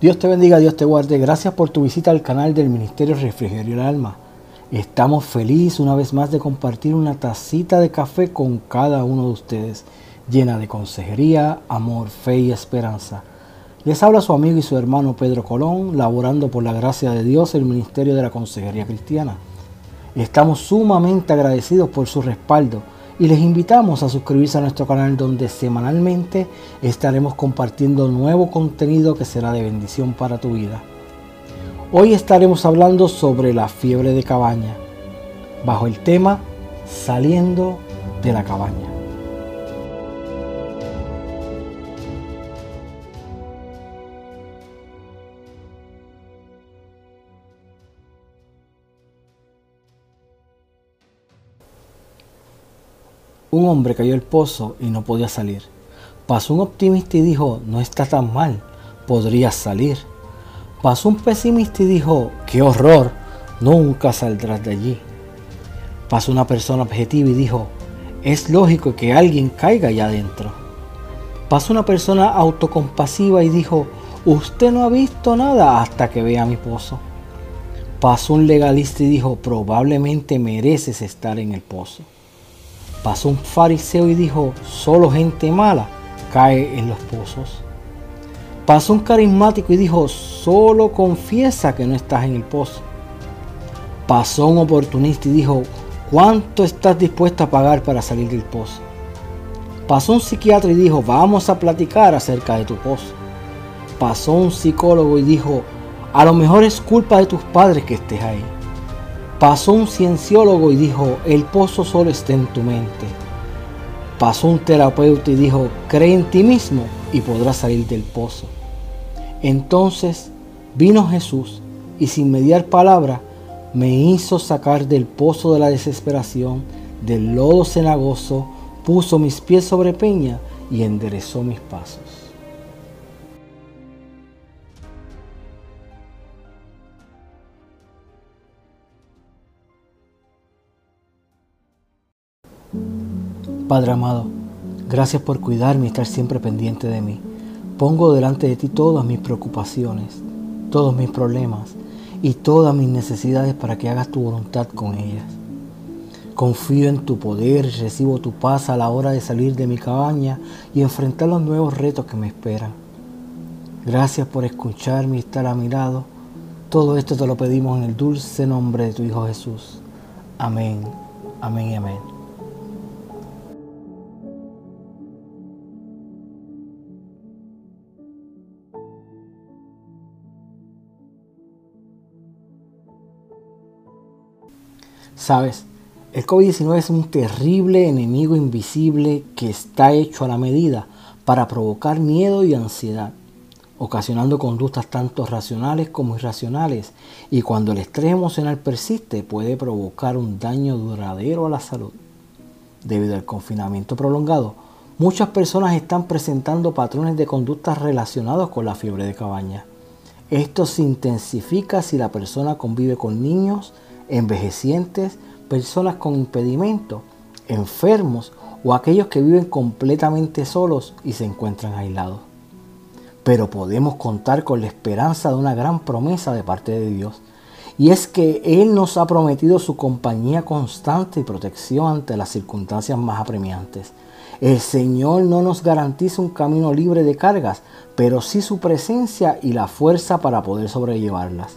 Dios te bendiga, Dios te guarde. Gracias por tu visita al canal del Ministerio Refrigerio del Alma. Estamos felices una vez más de compartir una tacita de café con cada uno de ustedes, llena de consejería, amor, fe y esperanza. Les habla su amigo y su hermano Pedro Colón, laborando por la gracia de Dios el Ministerio de la Consejería Cristiana. Estamos sumamente agradecidos por su respaldo y les invitamos a suscribirse a nuestro canal donde semanalmente estaremos compartiendo nuevo contenido que será de bendición para tu vida. Hoy estaremos hablando sobre la fiebre de cabaña, bajo el tema Saliendo de la cabaña. Un hombre cayó al pozo y no podía salir. Pasó un optimista y dijo, no está tan mal, podrías salir. Pasó un pesimista y dijo, qué horror, nunca saldrás de allí. Pasó una persona objetiva y dijo, es lógico que alguien caiga allá adentro. Pasó una persona autocompasiva y dijo, usted no ha visto nada hasta que vea mi pozo. Pasó un legalista y dijo, probablemente mereces estar en el pozo. Pasó un fariseo y dijo, solo gente mala cae en los pozos. Pasó un carismático y dijo, solo confiesa que no estás en el pozo. Pasó un oportunista y dijo, ¿cuánto estás dispuesto a pagar para salir del pozo? Pasó un psiquiatra y dijo, vamos a platicar acerca de tu pozo. Pasó un psicólogo y dijo, a lo mejor es culpa de tus padres que estés ahí. Pasó un cienciólogo y dijo, el pozo solo está en tu mente. Pasó un terapeuta y dijo, cree en ti mismo y podrás salir del pozo. Entonces vino Jesús y sin mediar palabra me hizo sacar del pozo de la desesperación, del lodo cenagoso, puso mis pies sobre peña y enderezó mis pasos. Padre amado, gracias por cuidarme y estar siempre pendiente de mí. Pongo delante de ti todas mis preocupaciones, todos mis problemas y todas mis necesidades para que hagas tu voluntad con ellas. Confío en tu poder y recibo tu paz a la hora de salir de mi cabaña y enfrentar los nuevos retos que me esperan. Gracias por escucharme y estar a mi lado. Todo esto te lo pedimos en el dulce nombre de tu Hijo Jesús. Amén, amén y amén. Sabes, el COVID-19 es un terrible enemigo invisible que está hecho a la medida para provocar miedo y ansiedad, ocasionando conductas tanto racionales como irracionales, y cuando el estrés emocional persiste puede provocar un daño duradero a la salud. Debido al confinamiento prolongado, muchas personas están presentando patrones de conductas relacionados con la fiebre de cabaña. Esto se intensifica si la persona convive con niños, envejecientes, personas con impedimento, enfermos o aquellos que viven completamente solos y se encuentran aislados. Pero podemos contar con la esperanza de una gran promesa de parte de Dios. Y es que Él nos ha prometido su compañía constante y protección ante las circunstancias más apremiantes. El Señor no nos garantiza un camino libre de cargas, pero sí su presencia y la fuerza para poder sobrellevarlas.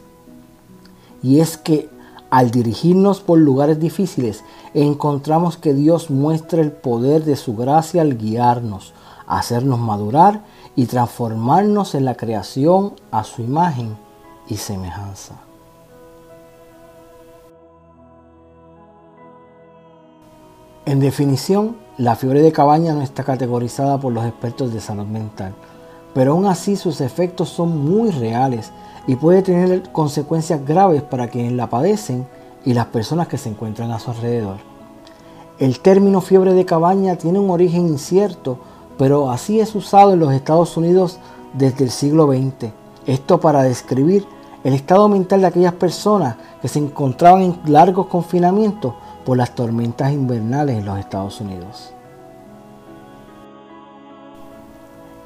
Y es que al dirigirnos por lugares difíciles, encontramos que Dios muestra el poder de su gracia al guiarnos, hacernos madurar y transformarnos en la creación a su imagen y semejanza. En definición, la fiebre de cabaña no está categorizada por los expertos de salud mental, pero aún así sus efectos son muy reales y puede tener consecuencias graves para quienes la padecen y las personas que se encuentran a su alrededor. El término fiebre de cabaña tiene un origen incierto, pero así es usado en los Estados Unidos desde el siglo XX. Esto para describir el estado mental de aquellas personas que se encontraban en largos confinamientos por las tormentas invernales en los Estados Unidos.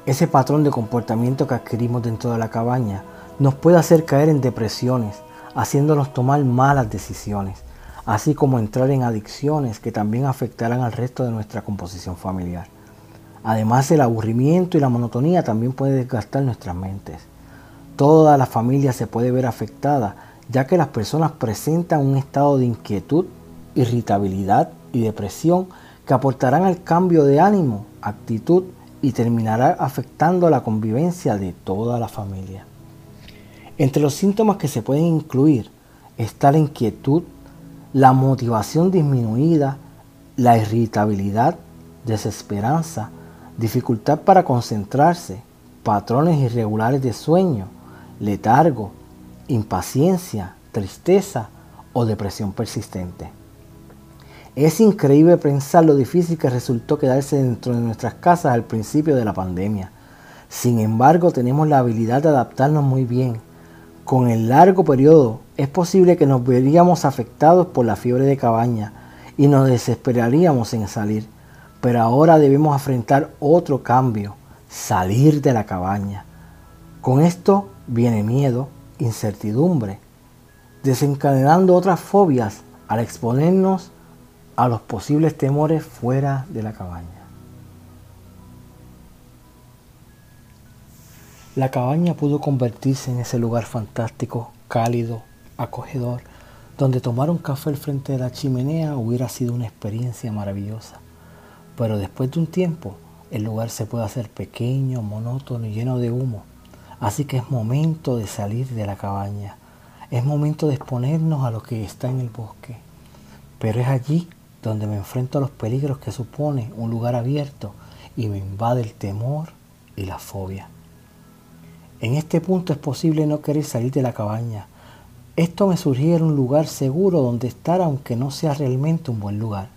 Ese patrón de comportamiento que adquirimos dentro de la cabaña nos puede hacer caer en depresiones, haciéndonos tomar malas decisiones, así como entrar en adicciones que también afectarán al resto de nuestra composición familiar. Además, el aburrimiento y la monotonía también pueden desgastar nuestras mentes. Toda la familia se puede ver afectada, ya que las personas presentan un estado de inquietud, irritabilidad y depresión que aportarán al cambio de ánimo, actitud y terminará afectando la convivencia de toda la familia. Entre los síntomas que se pueden incluir está la inquietud, la motivación disminuida, la irritabilidad, desesperanza, dificultad para concentrarse, patrones irregulares de sueño, letargo, impaciencia, tristeza o depresión persistente. Es increíble pensar lo difícil que resultó quedarse dentro de nuestras casas al principio de la pandemia. Sin embargo, tenemos la habilidad de adaptarnos muy bien. Con el largo periodo es posible que nos veríamos afectados por la fiebre de cabaña y nos desesperaríamos en salir. Pero ahora debemos afrontar otro cambio, salir de la cabaña. Con esto viene miedo, incertidumbre, desencadenando otras fobias al exponernos a los posibles temores fuera de la cabaña. La cabaña pudo convertirse en ese lugar fantástico, cálido, acogedor, donde tomar un café al frente de la chimenea hubiera sido una experiencia maravillosa. Pero después de un tiempo, el lugar se puede hacer pequeño, monótono y lleno de humo. Así que es momento de salir de la cabaña. Es momento de exponernos a lo que está en el bosque. Pero es allí donde me enfrento a los peligros que supone un lugar abierto y me invade el temor y la fobia. En este punto es posible no querer salir de la cabaña. Esto me sugiere un lugar seguro donde estar aunque no sea realmente un buen lugar.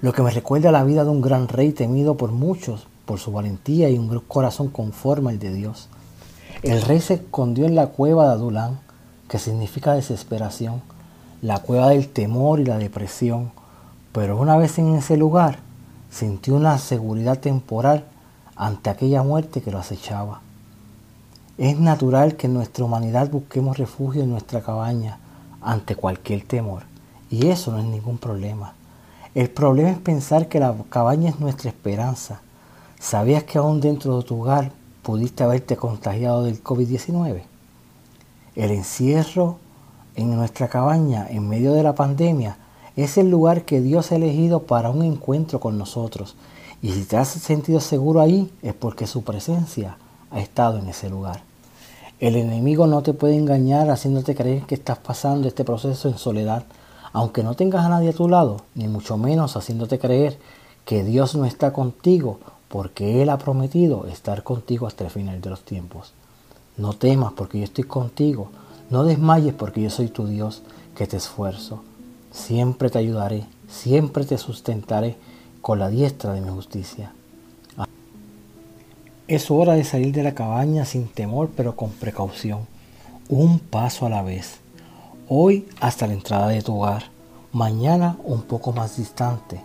Lo que me recuerda la vida de un gran rey temido por muchos por su valentía y un corazón conforme al de Dios. El rey se escondió en la cueva de Adulán, que significa desesperación, la cueva del temor y la depresión, pero una vez en ese lugar sintió una seguridad temporal ante aquella muerte que lo acechaba. Es natural que en nuestra humanidad busquemos refugio en nuestra cabaña ante cualquier temor, y eso no es ningún problema. El problema es pensar que la cabaña es nuestra esperanza. ¿Sabías que aún dentro de tu hogar pudiste haberte contagiado del COVID-19? El encierro en nuestra cabaña en medio de la pandemia es el lugar que Dios ha elegido para un encuentro con nosotros. Y si te has sentido seguro ahí es porque su presencia ha estado en ese lugar. El enemigo no te puede engañar haciéndote creer que estás pasando este proceso en soledad, aunque no tengas a nadie a tu lado, ni mucho menos haciéndote creer que Dios no está contigo, porque Él ha prometido estar contigo hasta el final de los tiempos. No temas porque yo estoy contigo, no desmayes porque yo soy tu Dios que te esfuerzo. Siempre te ayudaré, siempre te sustentaré con la diestra de mi justicia. Es hora de salir de la cabaña sin temor pero con precaución, un paso a la vez. Hoy hasta la entrada de tu hogar, mañana un poco más distante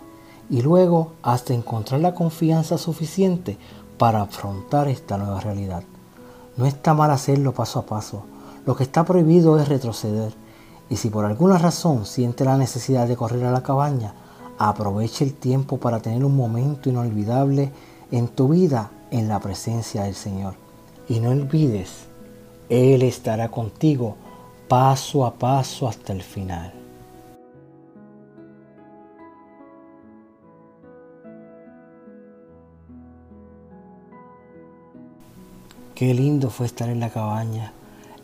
y luego hasta encontrar la confianza suficiente para afrontar esta nueva realidad. No está mal hacerlo paso a paso, lo que está prohibido es retroceder. Y si por alguna razón siente la necesidad de correr a la cabaña, aproveche el tiempo para tener un momento inolvidable en tu vida en la presencia del Señor. Y no olvides, Él estará contigo paso a paso hasta el final. Qué lindo fue estar en la cabaña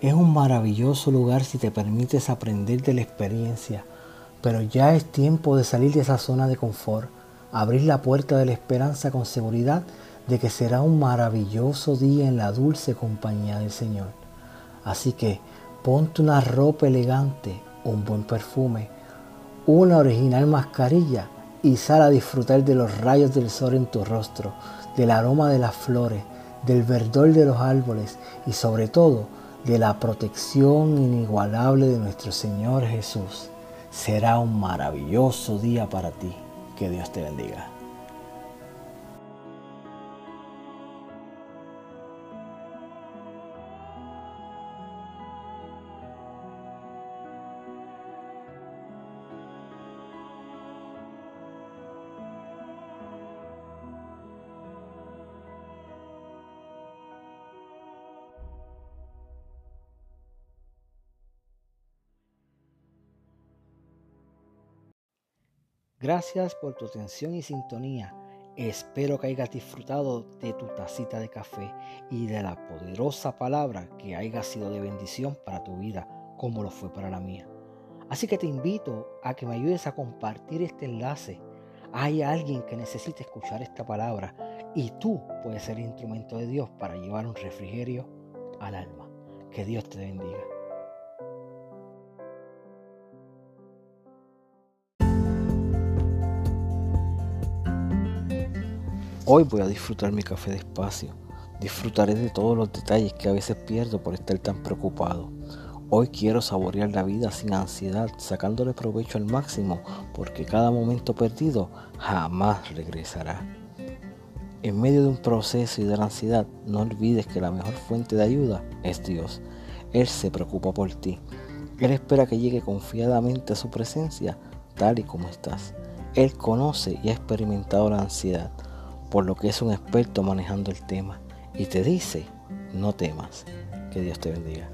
es un maravilloso lugar si te permites aprender de la experiencia, pero ya es tiempo de salir de esa zona de confort, abrir la puerta de la esperanza con seguridad de que será un maravilloso día en la dulce compañía del Señor. Así que ponte una ropa elegante, un buen perfume, una original mascarilla y sal a disfrutar de los rayos del sol en tu rostro, del aroma de las flores, del verdor de los árboles y sobre todo de la protección inigualable de nuestro Señor Jesús. Será un maravilloso día para ti. Que Dios te bendiga. Gracias por tu atención y sintonía. Espero que hayas disfrutado de tu tacita de café y de la poderosa palabra que haya sido de bendición para tu vida, como lo fue para la mía. Así que te invito a que me ayudes a compartir este enlace. Hay alguien que necesita escuchar esta palabra y tú puedes ser instrumento de Dios para llevar un refrigerio al alma. Que Dios te bendiga. Hoy voy a disfrutar mi café despacio. Disfrutaré de todos los detalles que a veces pierdo por estar tan preocupado. Hoy quiero saborear la vida sin ansiedad, sacándole provecho al máximo, porque cada momento perdido jamás regresará. En medio de un proceso y de la ansiedad, no olvides que la mejor fuente de ayuda es Dios. Él se preocupa por ti. Él espera que llegue confiadamente a su presencia tal y como estás. Él conoce y ha experimentado la ansiedad por lo que es un experto manejando el tema y te dice, no temas. Que Dios te bendiga.